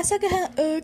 朝ごはんウクレレよ。